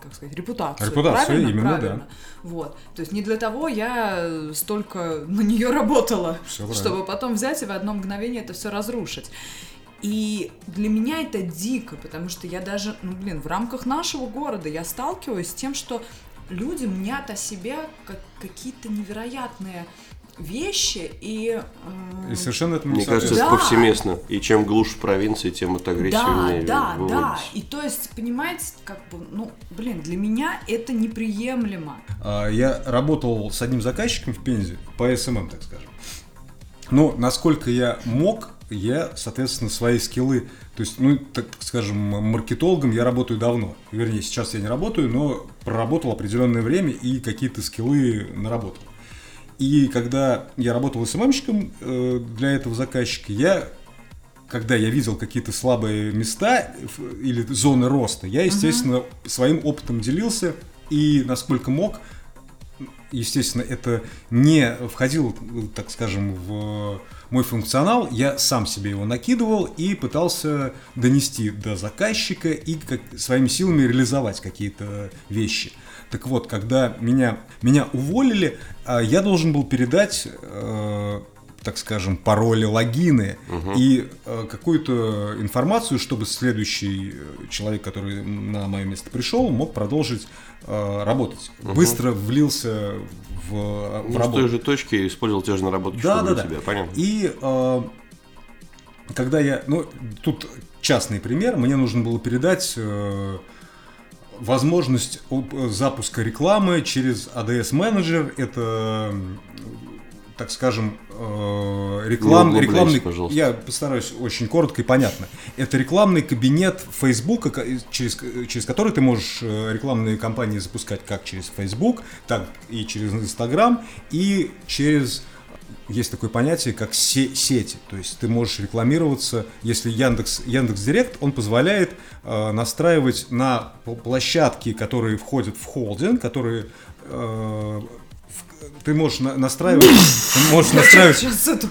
как сказать, репутацию. Репутацию, правильно? именно, да. Правильно. Вот. То есть не для того я столько на нее работала, правильно. чтобы потом взять и в одно мгновение это все разрушить. И для меня это дико, потому что я даже, ну блин, в рамках нашего города я сталкиваюсь с тем, что люди мнят о себе как какие-то невероятные вещи и... м, И совершенно не Мне кажется, это Да. повсеместно. И чем глушь в провинции, тем это Да, агрессивнее да, да. выводится. И то есть, понимаете, как бы, ну, блин, для меня это неприемлемо. А, Я работал с одним заказчиком в Пензе по SMM, так скажем. Но насколько я мог, я, соответственно, свои скиллы, то есть, ну, так скажем, маркетологом я работаю давно. Вернее, сейчас я не работаю, но проработал определенное время и какие-то скиллы наработал. И когда я работал СММщиком э, для этого заказчика, я когда я видел какие-то слабые места или зоны роста, я, естественно, своим опытом делился и насколько мог, естественно, это не входило, так скажем, в мой функционал, я сам себе его накидывал и пытался донести до заказчика и как, своими силами реализовать какие-то вещи. Так вот, когда меня, меня уволили, а, я должен был передать э, так скажем, пароли, логины и э, какую-то информацию, чтобы следующий э, человек, который на мое место пришел, мог продолжить э, работать. Быстро влился в, в Ну, с работу. той же точки использовал те же наработки, Да, что да, да. тебя, понятно? И э, когда я, ну, тут частный пример, мне нужно было передать э, возможность об- запуска рекламы через ADS менеджер. Это, так скажем, э, реклам, углубляйся, рекламный. Я постараюсь очень коротко и понятно. Это рекламный кабинет Facebook, через, через который ты можешь э, рекламные кампании запускать как через Facebook, так и через Instagram, и через есть такое понятие, как се- сети. То есть ты можешь рекламироваться, если Яндекс, Яндекс Директ, он позволяет э, настраивать на пл- площадки, которые входят в холдинг, которые э, ты можешь на- настраивать, ты можешь настраивать, Сейчас это...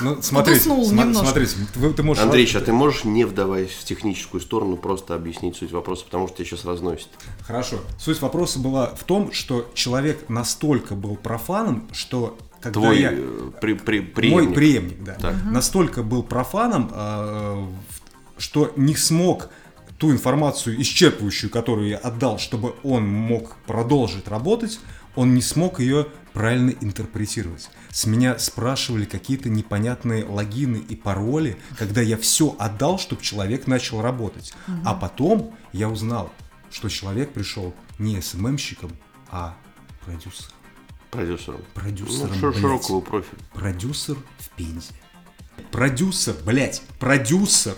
ну, смотрите, сма- немножко. смотрите, ты, ты можешь Андрей, а ты можешь, не вдаваясь в техническую сторону, просто объяснить суть вопроса, потому что тебя сейчас разносит. Хорошо. Суть вопроса была в том, что человек настолько был профаном, что когда Твой я... э, при, при- Мой преемник. преемник, да. Так. Настолько был профаном, э, в- что не смог ту информацию исчерпывающую, которую я отдал, чтобы он мог продолжить работать, он не смог ее правильно интерпретировать. С меня спрашивали какие-то непонятные логины и пароли, когда я все отдал, чтобы человек начал работать. А потом я узнал, что человек пришел не СММщиком, а продюсером. Продюсером. Продюсером, Ну, широкого профиля. Продюсер в Пензе. Продюсер, блядь, продюсер.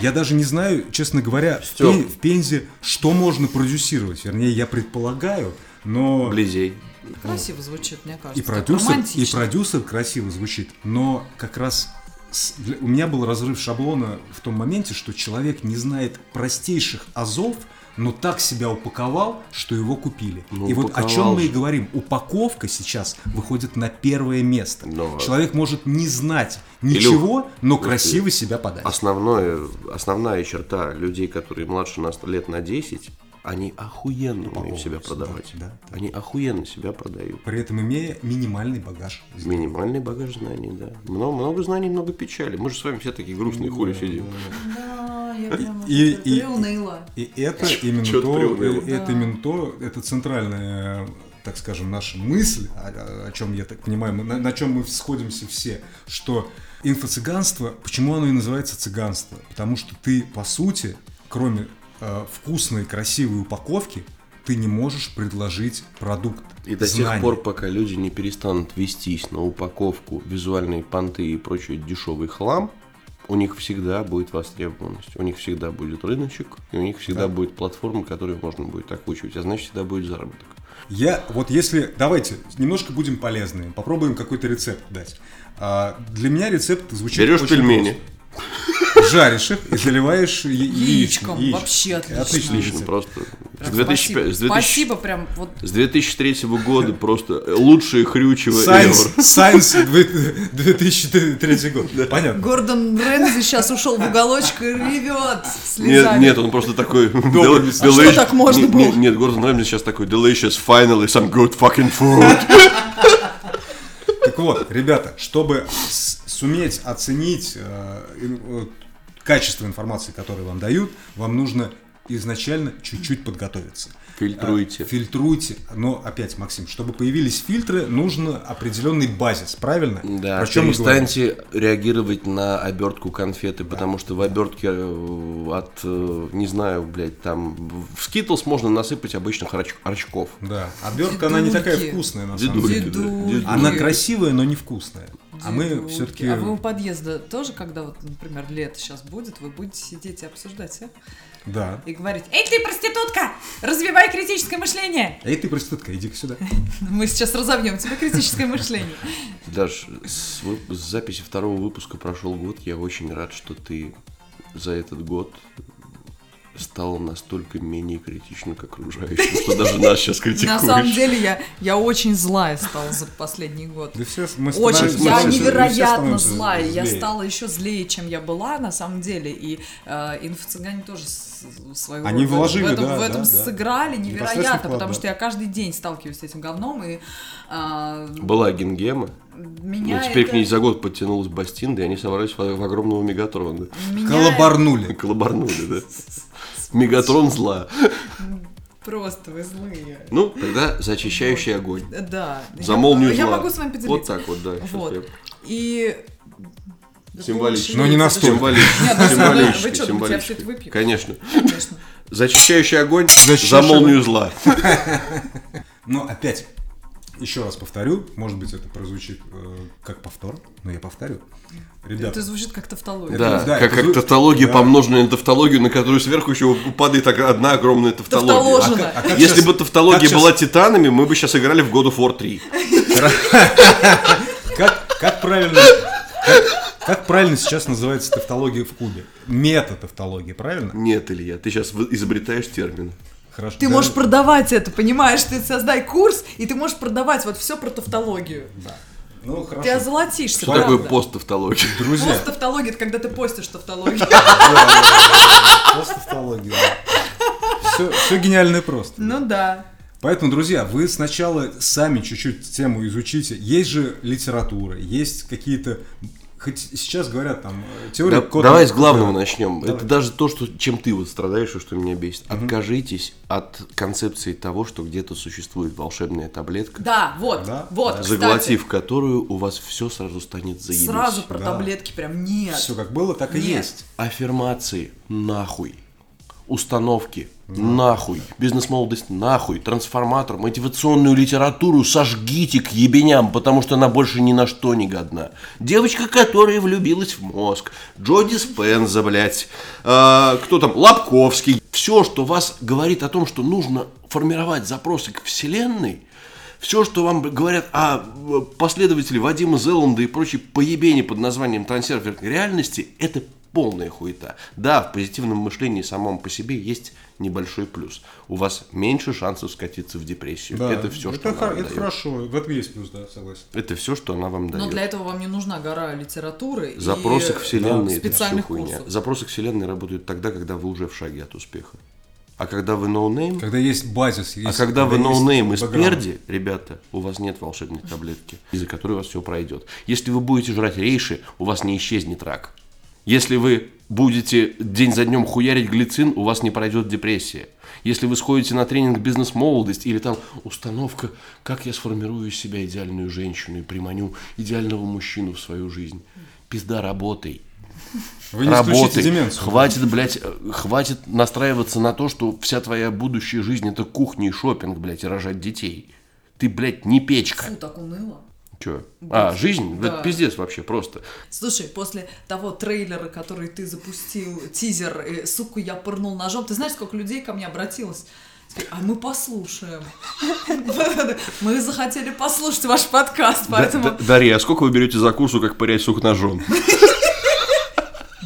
Я даже не знаю, честно говоря, в, Стёп. Пен- в Пензе что можно продюсировать. Вернее, я предполагаю, но Близей. Красиво звучит, мне кажется. и продюсер, и продюсер красиво звучит. Но как раз у меня был разрыв шаблона в том моменте, что человек не знает простейших азов, но так себя упаковал, что его купили. Ну, и вот о чем мы и говорим. Упаковка сейчас выходит на первое место. Но- Человек может не знать ничего, но Слушай, красиво себя подать. Основное, основная черта людей, которые младше нас лет на 10, они охуенно умеют себя продавать. да, да. Они охуенно себя продают. При этом имея минимальный багаж. Минимальный багаж знаний, да. Много, много знаний, много печали. Мы же с вами все такие грустные хули сидим. Да, я прям И- и, и- это именно то, это именно то, это центральная, так скажем, наша мысль, о, о чем я так понимаю, мы- на, на чем мы сходимся все, что инфо-цыганство, почему оно и называется цыганство? Потому что ты, по сути, кроме э, вкусной, красивой упаковки, ты не можешь предложить продукт. И до знания. тех пор, пока люди не перестанут вестись на упаковку, визуальные понты и прочий дешевый хлам, у них всегда будет востребованность, у них всегда будет рыночек, и у них всегда Да. будет платформа, которую можно будет окучивать, а значит всегда будет заработок. Я вот если давайте немножко будем полезными, попробуем какой-то рецепт дать. А, для меня рецепт звучит Берешь очень пельмени, просто. Жаришь их и заливаешь Яичком. яичко. Вообще отлично. Отлично, рецепт. просто. С 2005 спасибо. с 2000 Спасибо, прям вот С 2003 года просто лучшее хрючево Сайенс, ever. Сайенс 2003 год. Понятно. Гордон Рэмзи сейчас ушел в уголочек и ревет Нет, слезами. нет, он просто такой... Добрый. А что delicious- так можно было? Нет, нет, Гордон Рэмзи сейчас такой delicious, finally some good fucking food. Так вот, ребята, чтобы суметь оценить э, качество информации, которую вам дают, вам нужно изначально чуть-чуть подготовиться. Фильтруйте. А, Фильтруйте. Но опять, Максим, чтобы появились фильтры, нужно определенный базис, правильно? Да, Про говорим? перестаньте реагировать на обертку конфеты, потому что в обертке э, от, э, не знаю, блядь, там, в Skittles можно насыпать обычных оч- орчков. Да, обертка, она не такая вкусная, на самом Дедульки, деле. да, Дедульки. дедульки. Она красивая, но невкусная. А мы все-таки... А вы у подъезда тоже, когда вот, например, лето сейчас будет, вы будете сидеть и обсуждать, а? Да. И говорить, эй, ты проститутка, развивай критическое мышление. Эй, ты проститутка, иди сюда. Мы сейчас разовьем тебе критическое мышление. Даже с, с записи второго выпуска прошел год, я очень рад, что ты за этот год стал настолько менее критичным к окружающим, что даже нас сейчас критикуешь. На самом деле я, я очень злая стала за последний год. Да все, мы Очень, становимся- я мы все- мы все невероятно становимся злая. Я злее. стала еще злее, чем я была, на самом деле. И э, инфо-цыгане тоже свою Они роль в- вложили, в этом, да, в этом да, да. сыграли Непосредственный невероятно, вклад, потому да. что я каждый день сталкиваюсь с этим говном, и э, Была гингема, меня но теперь это- к ней за год подтянулась Бастинда, и они собрались в, в огромного Мегатрона. меня Колобарнули. Колобарнули, да? Мегатрон зла. Просто вы злые. Ну, тогда за очищающий огонь. Да. За Я- молнию Я зла. могу с вами поделиться. Вот так вот, да. Вот. я- И... Символично. Но не настолько. Символически. Нет, ну, Символически. вы что, думаете, я всё это выпью? Конечно. Конечно. За очищающий огонь, за очищающий молнию зла. Но опять, еще раз повторю, может быть, это прозвучит э, как повтор, но я повторю. Ребята, Это звучит как тавтология. Да, Да, как, как зву- тавтология, да. помноженная на тавтологию, на которую сверху еще падает одна огромная тавтология. А как Если щас- бы тавтология была титанами, мы бы сейчас играли в God of War 3. Как, правильно... Как, как правильно сейчас называется тавтология в Кубе? Мета-тавтология, правильно? Нет, Илья, ты сейчас изобретаешь термин. Хорошо. Ты Да, можешь продавать это, понимаешь? Ты создай курс, и ты можешь продавать вот все про тавтологию. Да. Ну, хорошо. Ты озолотишься, Что правда. такое посттавтология? Друзья, Пост тавтология, это когда ты постишь тавтологию. просто тавтология. Все, все гениально и просто. Ну да. Поэтому, друзья, вы сначала сами чуть-чуть тему изучите. Есть же литература, есть какие-то... Хоть сейчас говорят там э, теория... Да- кода- давай с главного да. начнем. Давай. Это даже то, что, чем ты вот страдаешь и что меня бесит. Откажитесь от концепции того, что где-то существует волшебная таблетка, Да, вот, Да, вот, да. кстати. заглотив которую у вас все сразу станет заебись. Сразу про Да. таблетки прям нет. Все как было, так и Нет. есть. Аффирмации нахуй. Установки нахуй. Бизнес-молодость нахуй. Трансформатор, мотивационную литературу сожгите к ебеням, потому что она больше ни на что не годна. Девочка, которая влюбилась в мозг. Джо Диспенза, блядь. А, кто там? Лобковский. Все, что вас говорит о том, что нужно формировать запросы к Вселенной, все, что вам говорят о э, последователе Вадима Зеланда и прочей поебени под названием трансерферной реальности, это полная хуета. Да, в позитивном мышлении самом по себе есть небольшой плюс. У вас меньше шансов скатиться в депрессию. Да, это все, что это, она хор- вам это дает. хорошо, в этом есть плюс, да, согласен. Это все, что она вам дает. Но для этого вам не нужна гора литературы Запросы и к вселенной это все специальных хуйня. курсов. Запросы к вселенной работают тогда, когда вы уже в шаге от успеха. А когда вы no name, Когда есть базис, есть... а когда вы есть no name из бэкграунд. перди, ребята, у вас нет волшебной таблетки, из-за которой у вас все пройдет. Если вы будете жрать рейши, у вас не исчезнет рак. Если вы будете день за днем хуярить глицин, у вас не пройдет депрессия. Если вы сходите на тренинг «Бизнес-молодость» или там установка «Как я сформирую из себя идеальную женщину и приманю идеального мужчину в свою жизнь», пизда работай. Вы не работай. деменцию. Хватит, блядь, э, хватит настраиваться на то, что вся твоя будущая жизнь это кухня и шопинг, блядь, и рожать детей. Ты, блядь, не печка. Фу, так уныло. Че? А, жизнь? Да. Это пиздец вообще просто. Слушай, после того трейлера, который ты запустил, тизер, э, суку, я пырнул ножом, ты знаешь, сколько людей ко мне обратилось? А мы послушаем. Мы захотели послушать ваш подкаст, поэтому Да- да- Дарья, а сколько вы берете за курсу, как пырять сук ножом?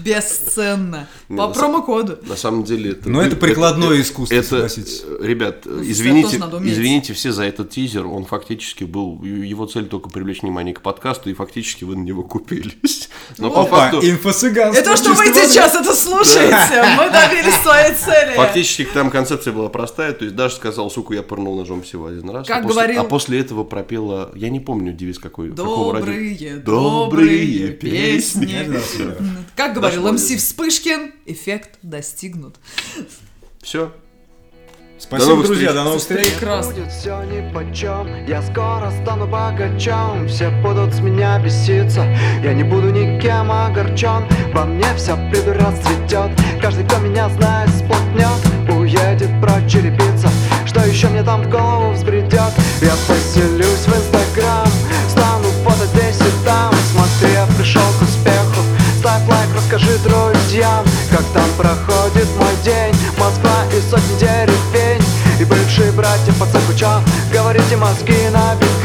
бесценно. Не, По на промокоду. На самом деле это... Но это прикладное искусство, Это, э, ребят, это извините, извините все за этот тизер. Он фактически был, его цель только привлечь внимание к подкасту, и фактически вы на него купились. Но по факту... инфо-цыганство Это что вы сейчас это слушаете? Мы добились своей цели. Фактически там концепция была простая, то есть Даша сказал, суку, я пырнул ножом всего один раз. Как а после, говорил- А после этого пропела, я не помню девиз какой. Добрые, Добрые песни. Как говорил Дошло МС. Вспышкин, эффект достигнут. Все. Спасибо, новых друзья, встреч. до новых встреч. Прекрасно. Будет все ни почем, я скоро стану богачом Все будут с меня беситься, я не буду никем огорчен Во мне все приду расцветет, каждый, кто меня знает, сплотнет Уедет прочь черепица, что еще мне там в голову взбредет Я поселюсь в инстаграм, друзьям Как там проходит мой день, Москва и сотни деревень И бывшие братья по цеху говорите мозги на бикрень